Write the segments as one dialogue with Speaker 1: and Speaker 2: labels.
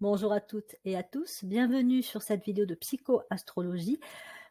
Speaker 1: Bonjour à toutes et à tous, bienvenue sur cette vidéo de psychoastrologie.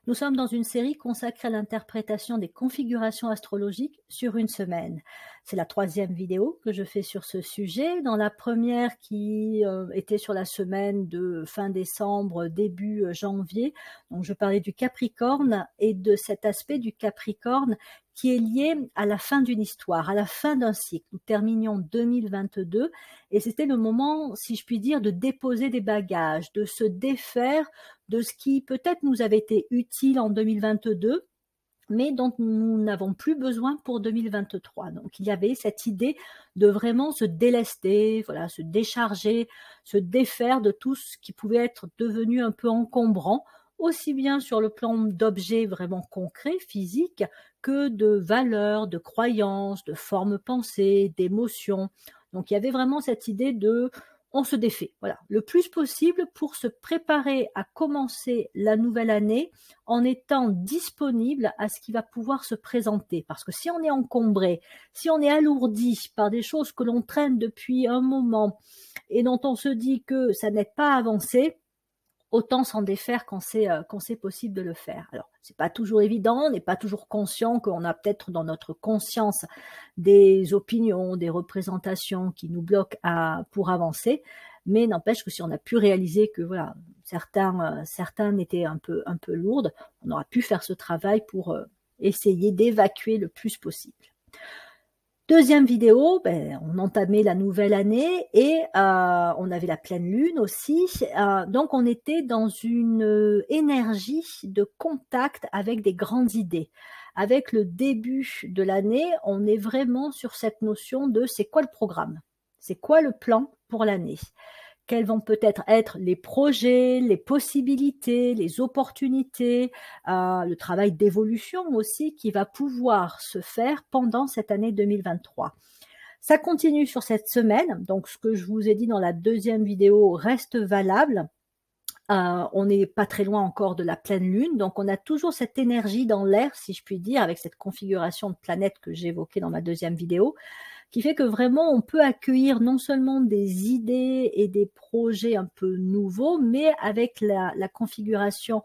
Speaker 1: Nous sommes dans une série consacrée à l'interprétation des configurations astrologiques sur une semaine. C'est la troisième vidéo que je fais sur ce sujet. Dans la première qui euh, était sur la semaine de fin décembre, début euh, janvier, donc je parlais du Capricorne et de cet aspect du Capricorne qui est lié à la fin d'une histoire, à la fin d'un cycle. Nous terminions 2022 et c'était le moment, si je puis dire, de déposer des bagages, de se défaire de ce qui peut-être nous avait été utile en 2022 mais dont nous n'avons plus besoin pour 2023. Donc il y avait cette idée de vraiment se délester, voilà, se décharger, se défaire de tout ce qui pouvait être devenu un peu encombrant, aussi bien sur le plan d'objets vraiment concrets, physiques, que de valeurs, de croyances, de formes pensées, d'émotions. Donc il y avait vraiment cette idée de on se défait, voilà, le plus possible pour se préparer à commencer la nouvelle année en étant disponible à ce qui va pouvoir se présenter. Parce que si on est encombré, si on est alourdi par des choses que l'on traîne depuis un moment et dont on se dit que ça n'est pas avancé, autant s'en défaire quand c'est euh, quand c'est possible de le faire. Alors c'est pas toujours évident, on n'est pas toujours conscient qu'on a peut-être dans notre conscience des opinions, des représentations qui nous bloquent à, pour avancer, mais n'empêche que si on a pu réaliser que voilà certains euh, étaient un peu un peu lourdes, on aura pu faire ce travail pour euh, essayer d'évacuer le plus possible. Deuxième vidéo, ben, on entamait la nouvelle année et euh, on avait la pleine lune aussi. Euh, donc on était dans une euh, énergie de contact avec des grandes idées. Avec le début de l'année, on est vraiment sur cette notion de c'est quoi le programme? C'est quoi le plan pour l'année? Quels vont peut-être être les projets, les possibilités, les opportunités, euh, le travail d'évolution aussi qui va pouvoir se faire pendant cette année 2023. Ça continue sur cette semaine, donc ce que je vous ai dit dans la deuxième vidéo reste valable. Euh, on n'est pas très loin encore de la pleine lune, donc on a toujours cette énergie dans l'air, si je puis dire, avec cette configuration de planète que j'ai évoquée dans ma deuxième vidéo qui fait que vraiment on peut accueillir non seulement des idées et des projets un peu nouveaux, mais avec la, configuration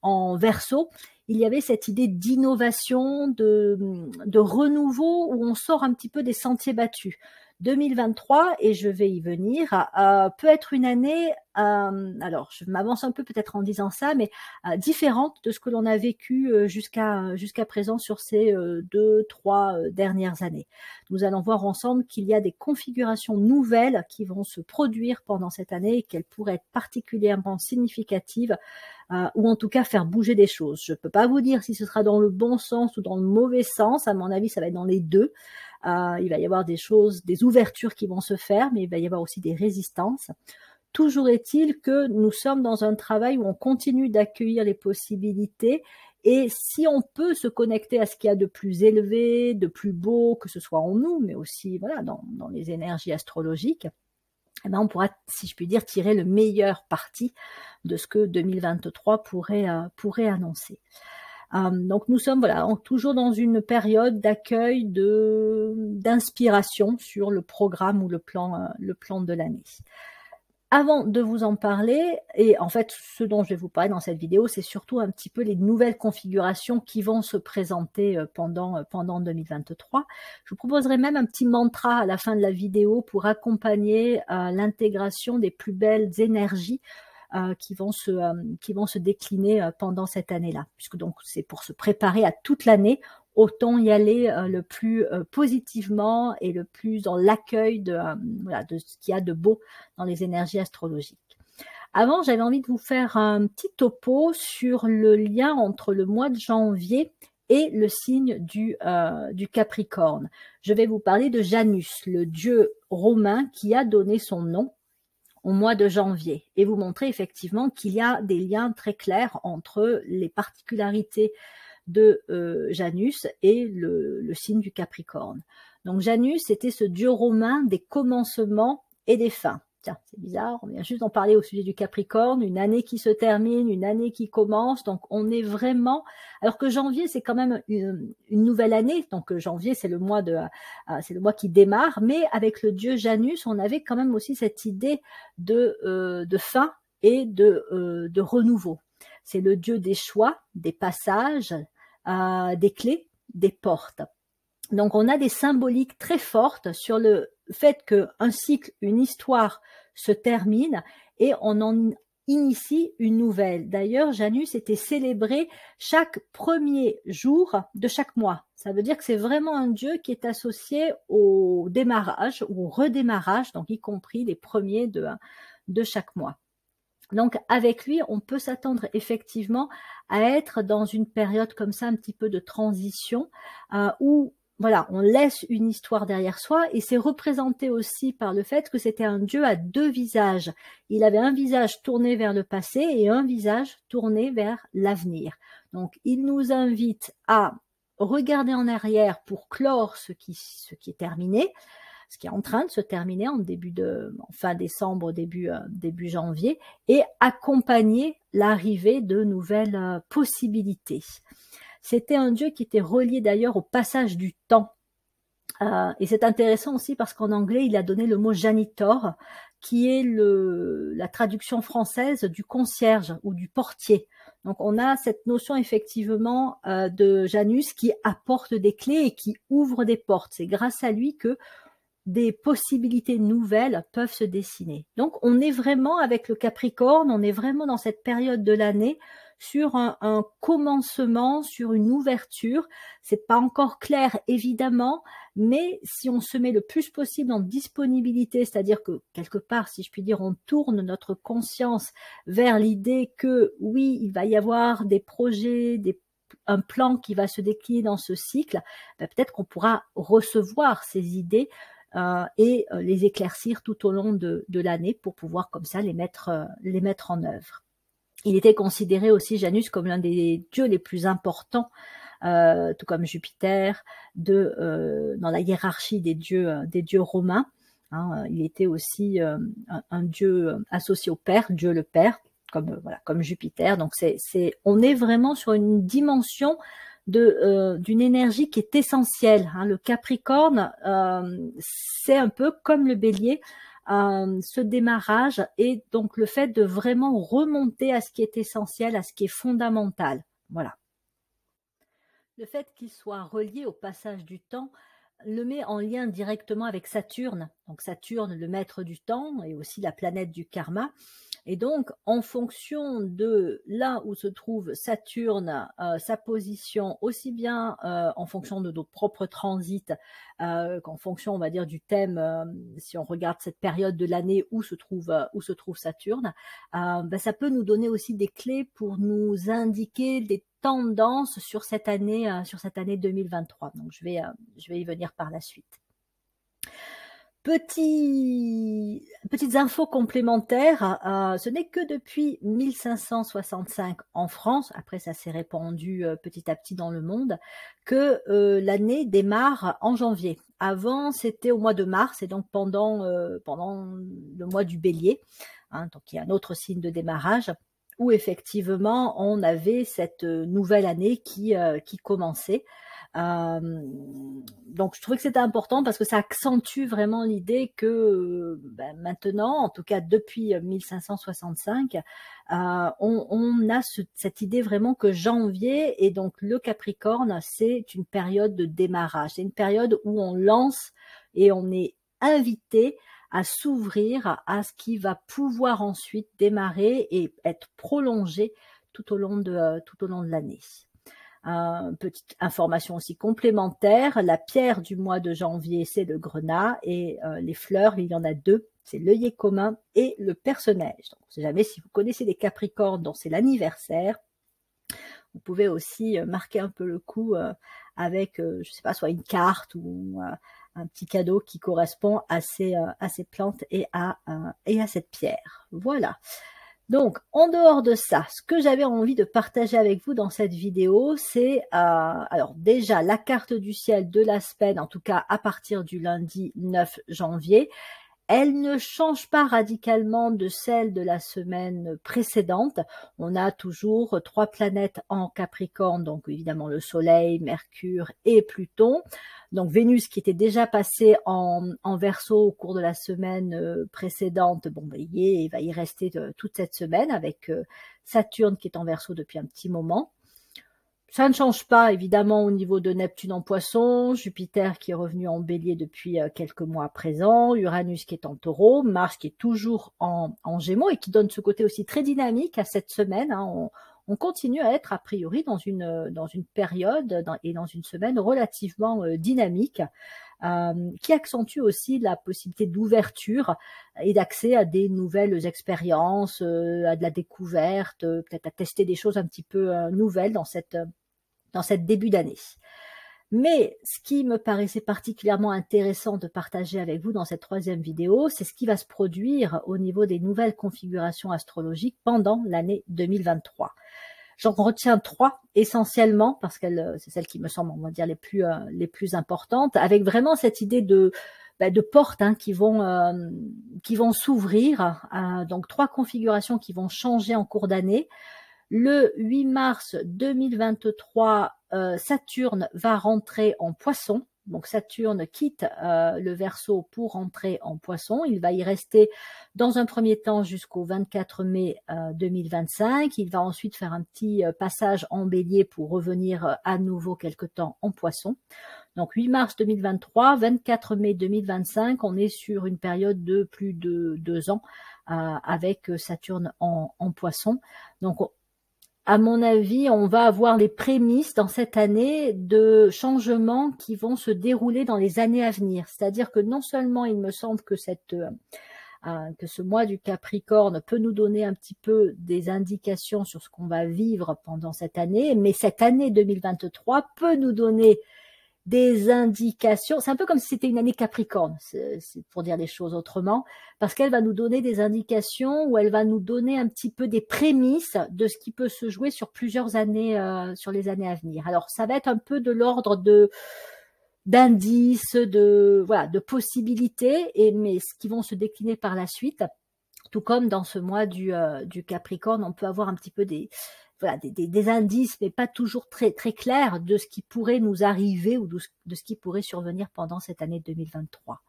Speaker 1: en verso, il y avait cette idée d'innovation, de, de renouveau, où on sort un petit peu des sentiers battus. 2023, et je vais y venir, euh, peut être une année, euh, alors je m'avance un peu peut-être en disant ça, mais euh, différente de ce que l'on a vécu jusqu'à jusqu'à présent sur ces deux, trois dernières années. Nous allons voir ensemble qu'il y a des configurations nouvelles qui vont se produire pendant cette année et qu'elles pourraient être particulièrement significatives ou en tout cas faire bouger des choses. Je ne peux pas vous dire si ce sera dans le bon sens ou dans le mauvais sens. À mon avis, ça va être dans les deux. Euh, il va y avoir des choses, des ouvertures qui vont se faire, mais il va y avoir aussi des résistances. Toujours est-il que nous sommes dans un travail où on continue d'accueillir les possibilités et si on peut se connecter à ce qu'il y a de plus élevé, de plus beau, que ce soit en nous, mais aussi voilà dans, les énergies astrologiques, eh ben on pourra, si je puis dire, tirer le meilleur parti de ce que 2023 pourrait, euh, pourrait annoncer. Euh, donc nous sommes toujours dans une période d'accueil de d'inspiration sur le programme ou le plan euh, le plan de l'année. Avant de vous en parler, et en fait ce dont je vais vous parler dans cette vidéo, c'est surtout un petit peu les nouvelles configurations qui vont se présenter euh, pendant, pendant 2023. Je vous proposerai même un petit mantra à la fin de la vidéo pour accompagner l'intégration des plus belles énergies qui vont se euh, qui vont se décliner euh, pendant cette année-là, puisque donc c'est pour se préparer à toute l'année. Autant y aller le plus positivement et le plus dans l'accueil de voilà de ce qu'il y a de beau dans les énergies astrologiques. Avant, j'avais envie de vous faire un petit topo sur le lien entre le mois de janvier et le signe du, euh, du Capricorne. Je vais vous parler de Janus, le dieu romain qui a donné son nom au mois de janvier et vous montrer effectivement qu'il y a des liens très clairs entre les particularités de euh, Janus et le, signe du Capricorne. Donc Janus était ce dieu romain des commencements et des fins. Tiens, c'est bizarre, on vient juste d'en parler au sujet du Capricorne, une année qui se termine, une année qui commence, donc on est vraiment, alors que janvier c'est quand même une, nouvelle année, donc janvier c'est le mois de, euh, c'est le mois qui démarre, mais avec le dieu Janus, on avait quand même aussi cette idée de, euh, de fin et de, euh, de renouveau. C'est le dieu des choix, des passages, des clés, des portes. Donc on a des symboliques très fortes sur le fait qu'un cycle, une histoire se termine et on en initie une nouvelle. D'ailleurs, Janus était célébré chaque premier jour de chaque mois. Ça veut dire que c'est vraiment un dieu qui est associé au démarrage ou au redémarrage, donc y compris les premiers de, chaque mois. Donc avec lui, on peut s'attendre effectivement à être dans une période comme ça, un petit peu de transition, euh, où voilà, on laisse une histoire derrière soi et c'est représenté aussi par le fait que c'était un dieu à deux visages. Il avait un visage tourné vers le passé et un visage tourné vers l'avenir. Donc il nous invite à regarder en arrière pour clore ce qui, est terminé, ce qui est en train de se terminer en début de fin décembre, début euh, début janvier, et accompagner l'arrivée de nouvelles euh, possibilités. C'était un dieu qui était relié d'ailleurs au passage du temps. Euh, et c'est intéressant aussi parce qu'en anglais, il a donné le mot janitor, qui est le, la traduction française du concierge ou du portier. Donc on a cette notion effectivement euh, de Janus qui apporte des clés et qui ouvre des portes. C'est grâce à lui que des possibilités nouvelles peuvent se dessiner. Donc on est vraiment avec le Capricorne, on est vraiment dans cette période de l'année sur un, commencement, sur une ouverture. C'est pas encore clair évidemment, mais si on se met le plus possible en disponibilité, c'est-à-dire que quelque part, si je puis dire, on tourne notre conscience vers l'idée que oui, il va y avoir des projets, des un plan qui va se décliner dans ce cycle, ben, peut-être qu'on pourra recevoir ces idées euh, et euh, les éclaircir tout au long de, l'année pour pouvoir comme ça les mettre, euh, les mettre en œuvre. Il était considéré aussi Janus comme l'un des dieux les plus importants, euh, tout comme Jupiter, de, euh, dans la hiérarchie des dieux, euh, des dieux romains. Hein. il était aussi un, dieu associé au Père, Dieu le Père, comme voilà, comme Jupiter. Donc c'est, c'est, on est vraiment sur une dimension de d'une énergie qui est essentielle. Hein. Le Capricorne, c'est un peu comme le Bélier ce démarrage et donc le fait de vraiment remonter à ce qui est essentiel, à ce qui est fondamental. Voilà. Le fait qu'il soit relié au passage du temps le met en lien directement avec Saturne. Donc Saturne, le maître du temps et aussi la planète du karma. Et donc, en fonction de là où se trouve Saturne, euh, sa position, aussi bien euh, en fonction de nos propres transits euh, qu'en fonction, on va dire, du thème, si on regarde cette période de l'année où se trouve où se trouve Saturne, ben, ça peut nous donner aussi des clés pour nous indiquer des tendances sur cette année, sur cette année 2023. Donc, je vais je vais y venir par la suite. Petit, petites infos complémentaires, euh, ce n'est que depuis 1565 en France, après ça s'est répandu euh, petit à petit dans le monde, que euh, l'année démarre en janvier. Avant, c'était au mois de mars et donc pendant, pendant le mois du bélier, hein, donc il y a un autre signe de démarrage, effectivement on avait cette nouvelle année qui, qui commençait. Euh, donc je trouvais que c'était important parce que ça accentue vraiment l'idée que ben, maintenant, en tout cas depuis 1565, euh, on, on, a cette idée vraiment que janvier et donc le Capricorne, c'est une période de démarrage, c'est une période où on lance et on est invité à s'ouvrir à ce qui va pouvoir ensuite démarrer et être prolongé tout au long de, tout au long de l'année petite information aussi complémentaire, la pierre du mois de janvier, c'est le grenat et euh, les fleurs, il y en a deux, c'est l'œillet commun et le personnage. Donc, si jamais si vous connaissez les Capricornes dont c'est l'anniversaire, vous pouvez aussi euh, marquer un peu le coup euh, avec, je sais pas, soit une carte ou un petit cadeau qui correspond à ces, à ces plantes et à, et à cette pierre. Voilà. Donc, en dehors de ça, ce que j'avais envie de partager avec vous dans cette vidéo, c'est euh, alors déjà la carte du ciel de la semaine, en tout cas à partir du lundi 9 janvier. Elle ne change pas radicalement de celle de la semaine précédente. On a toujours trois planètes en Capricorne, donc évidemment le Soleil, Mercure et Pluton. Donc Vénus qui était déjà passée en, en Verseau au cours de la semaine euh, précédente, bon, bah, il, va y rester euh, toute cette semaine avec euh, Saturne qui est en Verseau depuis un petit moment. Ça ne change pas évidemment au niveau de Neptune en poisson, Jupiter qui est revenu en bélier depuis euh, quelques mois à présent, Uranus qui est en taureau, Mars qui est toujours en, en gémeaux et qui donne ce côté aussi très dynamique à cette semaine. Hein. On, on, continue à être a priori dans une, dans une période et dans une semaine relativement euh, dynamique. Euh, qui accentue aussi la possibilité d'ouverture et d'accès à des nouvelles expériences, euh, à de la découverte, peut-être à tester des choses un petit peu nouvelles dans cette dans cette début d'année. Mais ce qui me paraissait particulièrement intéressant de partager avec vous dans cette troisième vidéo, c'est ce qui va se produire au niveau des nouvelles configurations astrologiques pendant l'année 2023. J'en retiens trois essentiellement parce que c'est celles qui me semblent, on va dire, les plus euh, les plus importantes, avec vraiment cette idée de bah, de portes hein, qui vont euh, qui vont s'ouvrir. Euh, donc trois configurations qui vont changer en cours d'année. Le 8 mars 2023, euh, Saturne va rentrer en poisson. Donc Saturne quitte euh, le Verseau pour rentrer en Poisson. Il va y rester dans un premier temps jusqu'au 24 mai 2025. Euh, Il va ensuite faire un petit passage en Bélier pour revenir à nouveau quelque temps en Poisson. Donc 8 mars 2023, 24 mai 2025, on est sur une période de plus de deux ans avec Saturne en, en Poisson. Donc à mon avis, on va avoir les prémices dans cette année de changements qui vont se dérouler dans les années à venir. C'est-à-dire que non seulement il me semble que cette euh, euh, que ce mois du Capricorne peut nous donner un petit peu des indications sur ce qu'on va vivre pendant cette année, mais cette année 2023 peut nous donner des indications. C'est un peu comme si c'était une année Capricorne, c'est pour dire les choses autrement, parce qu'elle va nous donner des indications ou elle va nous donner un petit peu des prémices de ce qui peut se jouer sur plusieurs années, euh, sur les années à venir. Alors ça va être un peu de l'ordre de d'indices, de voilà, de possibilités, mais ce qui vont se décliner par la suite. Tout comme dans ce mois du, euh, du Capricorne, on peut avoir un petit peu des, voilà, des, indices, mais pas toujours très, très clairs de ce qui pourrait nous arriver ou de ce, qui pourrait survenir pendant cette année 2023.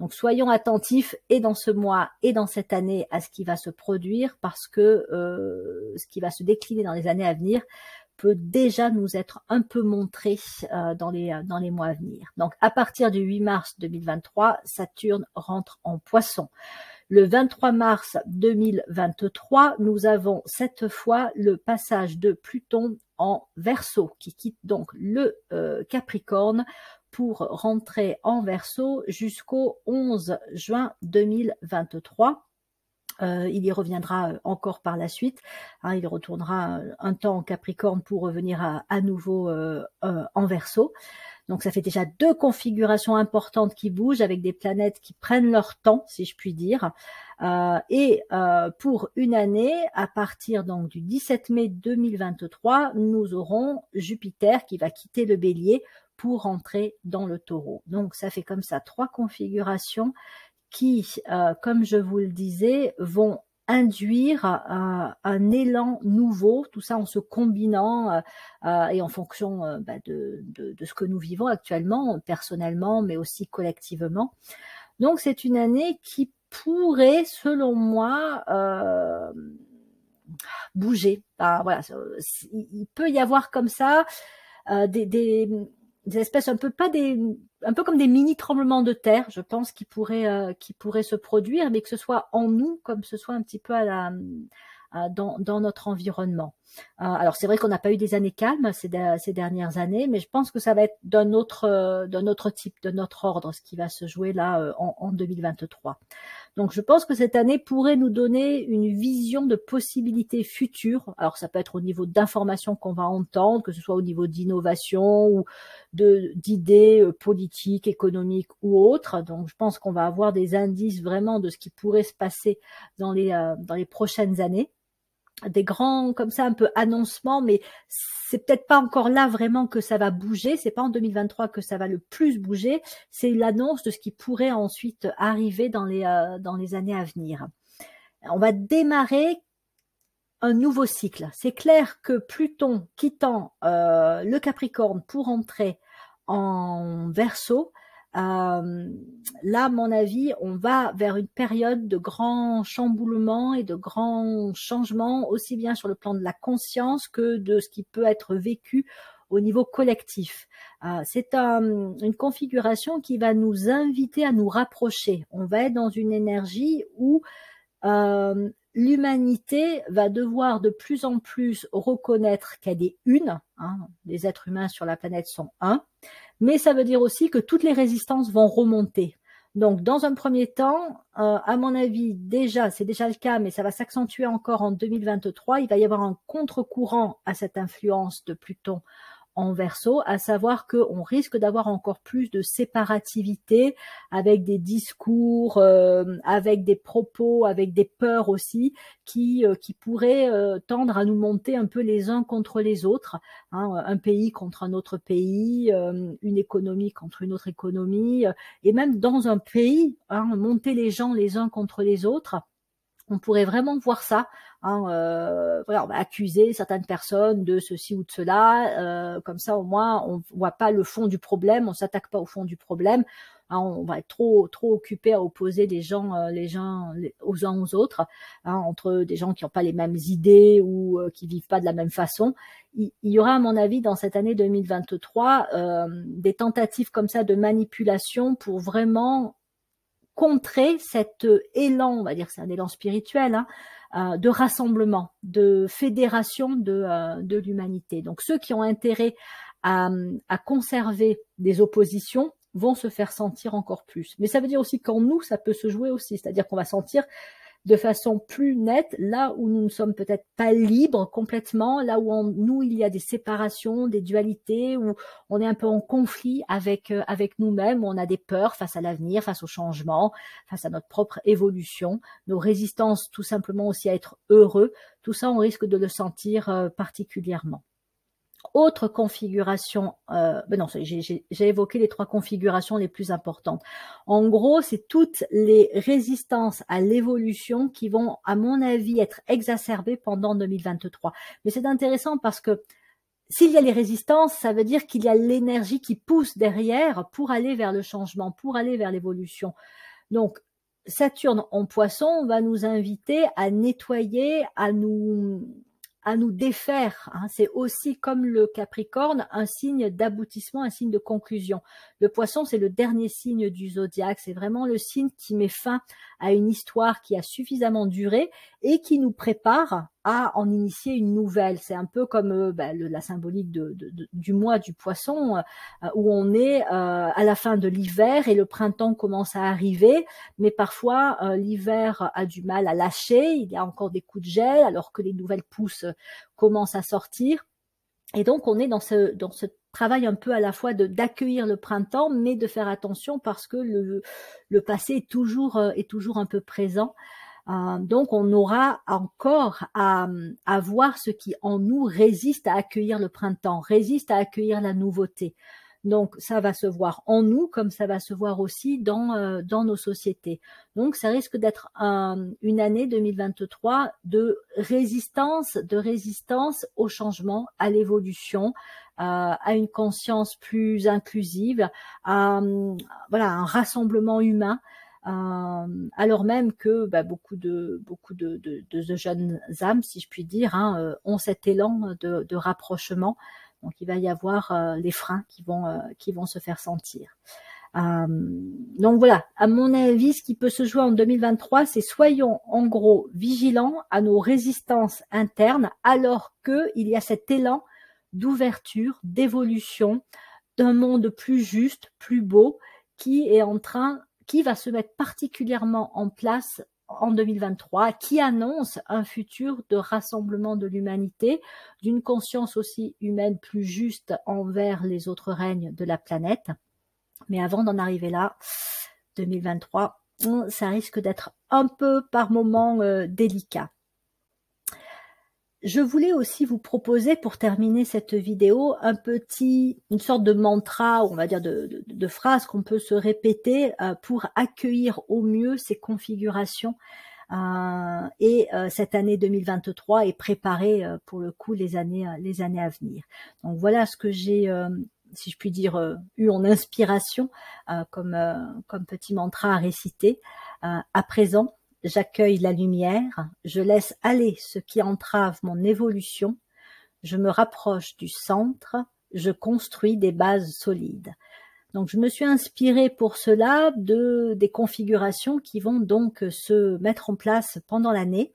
Speaker 1: Donc soyons attentifs et dans ce mois et dans cette année à ce qui va se produire parce que euh, ce qui va se décliner dans les années à venir peut déjà nous être un peu montré euh, dans, les, dans les mois à venir. Donc à partir du 8 mars 2023, Saturne rentre en poisson. Le 23 mars 2023, nous avons cette fois le passage de Pluton en Verseau, qui quitte donc le euh, Capricorne pour rentrer en Verseau jusqu'au 11 juin 2023. Euh, il y reviendra euh, encore par la suite. Hein, il retournera un temps en Capricorne pour revenir à, nouveau en Verseau. Donc ça fait déjà deux configurations importantes qui bougent avec des planètes qui prennent leur temps, si je puis dire. Euh, et euh, pour une année, à partir donc du 17 mai 2023, nous aurons Jupiter qui va quitter le bélier pour rentrer dans le taureau. Donc ça fait comme ça trois configurations qui, euh, comme je vous le disais, vont induire un, élan nouveau, tout ça en se combinant euh, euh, et en fonction euh, bah, de, ce que nous vivons actuellement, personnellement, mais aussi collectivement. Donc c'est une année qui pourrait, selon moi, bouger. il peut y avoir comme ça des des espèces un peu pas des un peu comme des mini tremblements de terre, je pense, qui pourraient euh, qui pourraient se produire, mais que ce soit en nous comme ce soit un petit peu à la dans, dans notre environnement. Euh, alors c'est vrai qu'on n'a pas eu des années calmes ces, dernières années, mais je pense que ça va être d'un autre, euh, d'un autre type, de notre ordre, ce qui va se jouer là euh, en, en, 2023. Donc je pense que cette année pourrait nous donner une vision de possibilités futures. Alors ça peut être au niveau d'informations qu'on va entendre, que ce soit au niveau d'innovation ou d'idées politiques, économiques ou autres. Donc je pense qu'on va avoir des indices vraiment de ce qui pourrait se passer dans les prochaines années. Des grands comme ça un peu annoncements, mais c'est peut-être pas encore là vraiment que ça va bouger. C'est pas en 2023 que ça va le plus bouger. C'est l'annonce de ce qui pourrait ensuite arriver dans les euh, dans les années à venir. On va démarrer un nouveau cycle. C'est clair que Pluton quittant euh, le Capricorne pour entrer en Verseau, euh, là, à mon avis, on va vers une période de grands chamboulements et de grands changements, aussi bien sur le plan de la conscience que de ce qui peut être vécu au niveau collectif. Euh, c'est une configuration qui va nous inviter à nous rapprocher. On va être dans une énergie où euh, l'humanité va devoir de plus en plus reconnaître qu'elle est une. Hein, les êtres humains sur la planète sont un mais ça veut dire aussi que toutes les résistances vont remonter. Donc, dans un premier temps, euh, à mon avis, déjà, c'est déjà le cas, mais ça va s'accentuer encore en 2023. Il va y avoir un contre-courant à cette influence de Pluton en verso, à savoir qu'on risque d'avoir encore plus de séparativité avec des discours, euh, avec des propos, avec des peurs aussi, qui, euh, qui pourraient euh, tendre à nous monter un peu les uns contre les autres, hein, un pays contre un autre pays, une économie contre une autre économie, et même dans un pays, hein, monter les gens les uns contre les autres on pourrait vraiment voir ça. Hein, euh, on va accuser certaines personnes de ceci ou de cela. Euh, comme ça, au moins, on voit pas le fond du problème, on s'attaque pas au fond du problème. Hein, on va être trop trop occupé à opposer les gens euh, les gens aux uns aux autres, hein, entre des gens qui n'ont pas les mêmes idées ou qui vivent pas de la même façon. Il, il, y aura, à mon avis, dans cette année 2023, euh, des tentatives comme ça de manipulation pour vraiment contrer cet élan, on va dire c'est un élan spirituel, hein, euh, de rassemblement, de fédération de, euh, de l'humanité. Donc ceux qui ont intérêt à, à, conserver des oppositions vont se faire sentir encore plus. Mais ça veut dire aussi qu'en nous, ça peut se jouer aussi, c'est-à-dire qu'on va sentir de façon plus nette, là où nous ne sommes peut-être pas libres complètement, là où en nous il y a des séparations, des dualités, où on est un peu en conflit avec euh, avec nous-mêmes, où on a des peurs face à l'avenir, face au changement, face à notre propre évolution, nos résistances tout simplement aussi à être heureux, tout ça on risque de le sentir euh, particulièrement autre configuration, euh, ben non, j'ai évoqué les trois configurations les plus importantes. En gros, c'est toutes les résistances à l'évolution qui vont, à mon avis, être exacerbées pendant 2023. Mais c'est intéressant parce que s'il y a les résistances, ça veut dire qu'il y a l'énergie qui pousse derrière pour aller vers le changement, pour aller vers l'évolution. Donc, Saturne en poisson va nous inviter à nettoyer, à nous à nous défaire. Hein. C'est aussi comme le Capricorne un signe d'aboutissement, un signe de conclusion. Le Poisson, c'est le dernier signe du zodiaque. C'est vraiment le signe qui met fin à une histoire qui a suffisamment duré et qui nous prépare à en initier une nouvelle. C'est un peu comme euh, bah, la symbolique du mois du poisson, euh, où on est euh, à la fin de l'hiver et le printemps commence à arriver, mais parfois l'hiver a du mal à lâcher, il y a encore des coups de gel alors que les nouvelles pousses commencent à sortir. Et donc on est dans ce travail un peu à la fois de d'accueillir le printemps, mais de faire attention parce que le, le passé est toujours, est toujours un peu présent. Euh, donc on aura encore à, à, voir ce qui en nous résiste à accueillir le printemps, résiste à accueillir la nouveauté. Donc ça va se voir en nous comme ça va se voir aussi dans, euh, dans nos sociétés. Donc ça risque d'être une année 2023 de résistance, de résistance au changement, à l'évolution, euh, à une conscience plus inclusive, à voilà un rassemblement humain. Euh, alors même que bah, beaucoup de beaucoup de, de, de, jeunes âmes, si je puis dire, hein, euh, ont cet élan de, de, rapprochement. Donc il va y avoir euh, les freins qui vont qui vont se faire sentir. donc voilà, à mon avis, ce qui peut se jouer en 2023, c'est soyons en gros vigilants à nos résistances internes, alors que il y a cet élan d'ouverture, d'évolution, d'un monde plus juste, plus beau, qui est en train qui va se mettre particulièrement en place en 2023, qui annonce un futur de rassemblement de l'humanité, d'une conscience aussi humaine plus juste envers les autres règnes de la planète. Mais avant d'en arriver là, 2023, ça risque d'être un peu par moments euh, délicat. Je voulais aussi vous proposer pour terminer cette vidéo un petit, une sorte de mantra, on va dire de, de, phrase qu'on peut se répéter euh, pour accueillir au mieux ces configurations euh, et euh, cette année 2023 est préparer pour le coup les années, les années à venir. Donc voilà ce que j'ai, si je puis dire, eu en inspiration comme, comme petit mantra à réciter. à présent, J'accueille la lumière, je laisse aller ce qui entrave mon évolution, je me rapproche du centre, je construis des bases solides. Donc je me suis inspirée pour cela de des configurations qui vont donc se mettre en place pendant l'année.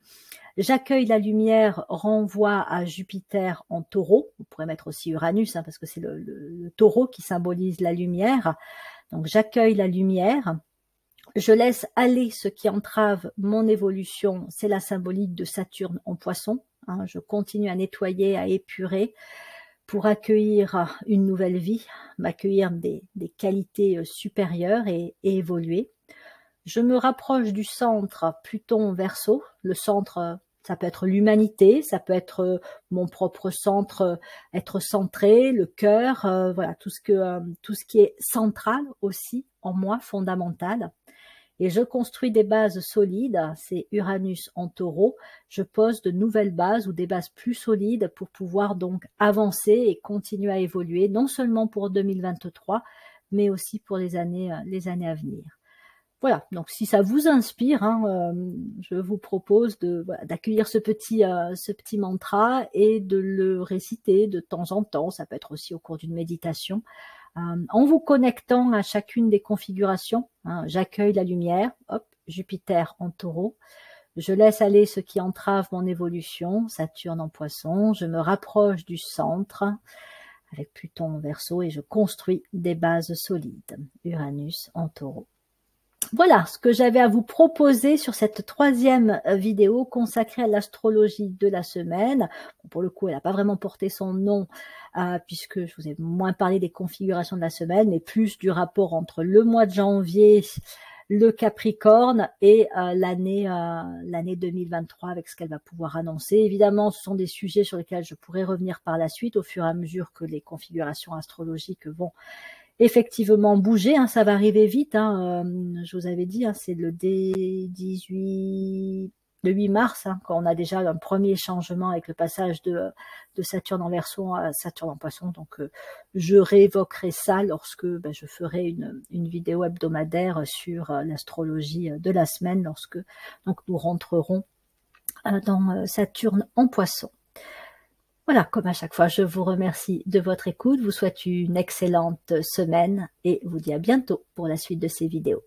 Speaker 1: J'accueille la lumière renvoie à Jupiter en taureau. Vous pourrez mettre aussi Uranus hein, parce que c'est le, le, taureau qui symbolise la lumière. Donc j'accueille la lumière. Je laisse aller ce qui entrave mon évolution, c'est la symbolique de Saturne en poisson. Hein. je continue à nettoyer, à épurer pour accueillir une nouvelle vie, m'accueillir des, qualités euh, supérieures et, évoluer. Je me rapproche du centre Pluton verso. Le centre, ça peut être l'humanité, ça peut être euh, mon propre centre, euh, être centré, le cœur, voilà tout ce que tout ce qui est central aussi en moi, fondamental et je construis des bases solides, c'est Uranus en taureau, je pose de nouvelles bases ou des bases plus solides pour pouvoir donc avancer et continuer à évoluer, non seulement pour 2023, mais aussi pour les années, euh, les années à venir. Voilà, donc si ça vous inspire, hein, euh, je vous propose d'accueillir ce petit euh, ce petit mantra et de le réciter de temps en temps. Ça peut être aussi au cours d'une méditation, en vous connectant à chacune des configurations. Hein, j'accueille la lumière, hop, Jupiter en taureau. Je laisse aller ce qui entrave mon évolution, Saturne en poisson. Je me rapproche du centre avec Pluton en verso et je construis des bases solides, Uranus en taureau. Voilà ce que j'avais à vous proposer sur cette troisième euh, vidéo consacrée à l'astrologie de la semaine. pour le coup, elle n'a pas vraiment porté son nom euh, puisque je vous ai moins parlé des configurations de la semaine, mais plus du rapport entre le mois de janvier, le Capricorne et euh, l'année l'année 2023 avec ce qu'elle va pouvoir annoncer. Évidemment, ce sont des sujets sur lesquels je pourrais revenir par la suite au fur et à mesure que les configurations astrologiques vont effectivement bouger, hein, ça va arriver vite. Hein, euh, je vous avais dit, hein, c'est le D18, le 8 mars, hein, quand on a déjà un premier changement avec le passage de, de Saturne en Verseau à Saturne en Poisson. Donc, euh, je réévoquerai ça lorsque ben, je ferai une, une, vidéo hebdomadaire sur euh, l'astrologie de la semaine, lorsque donc nous rentrerons dans Saturne en Poisson. Voilà, comme à chaque fois, je vous remercie de votre écoute, vous souhaite une excellente semaine et vous dis à bientôt pour la suite de ces vidéos.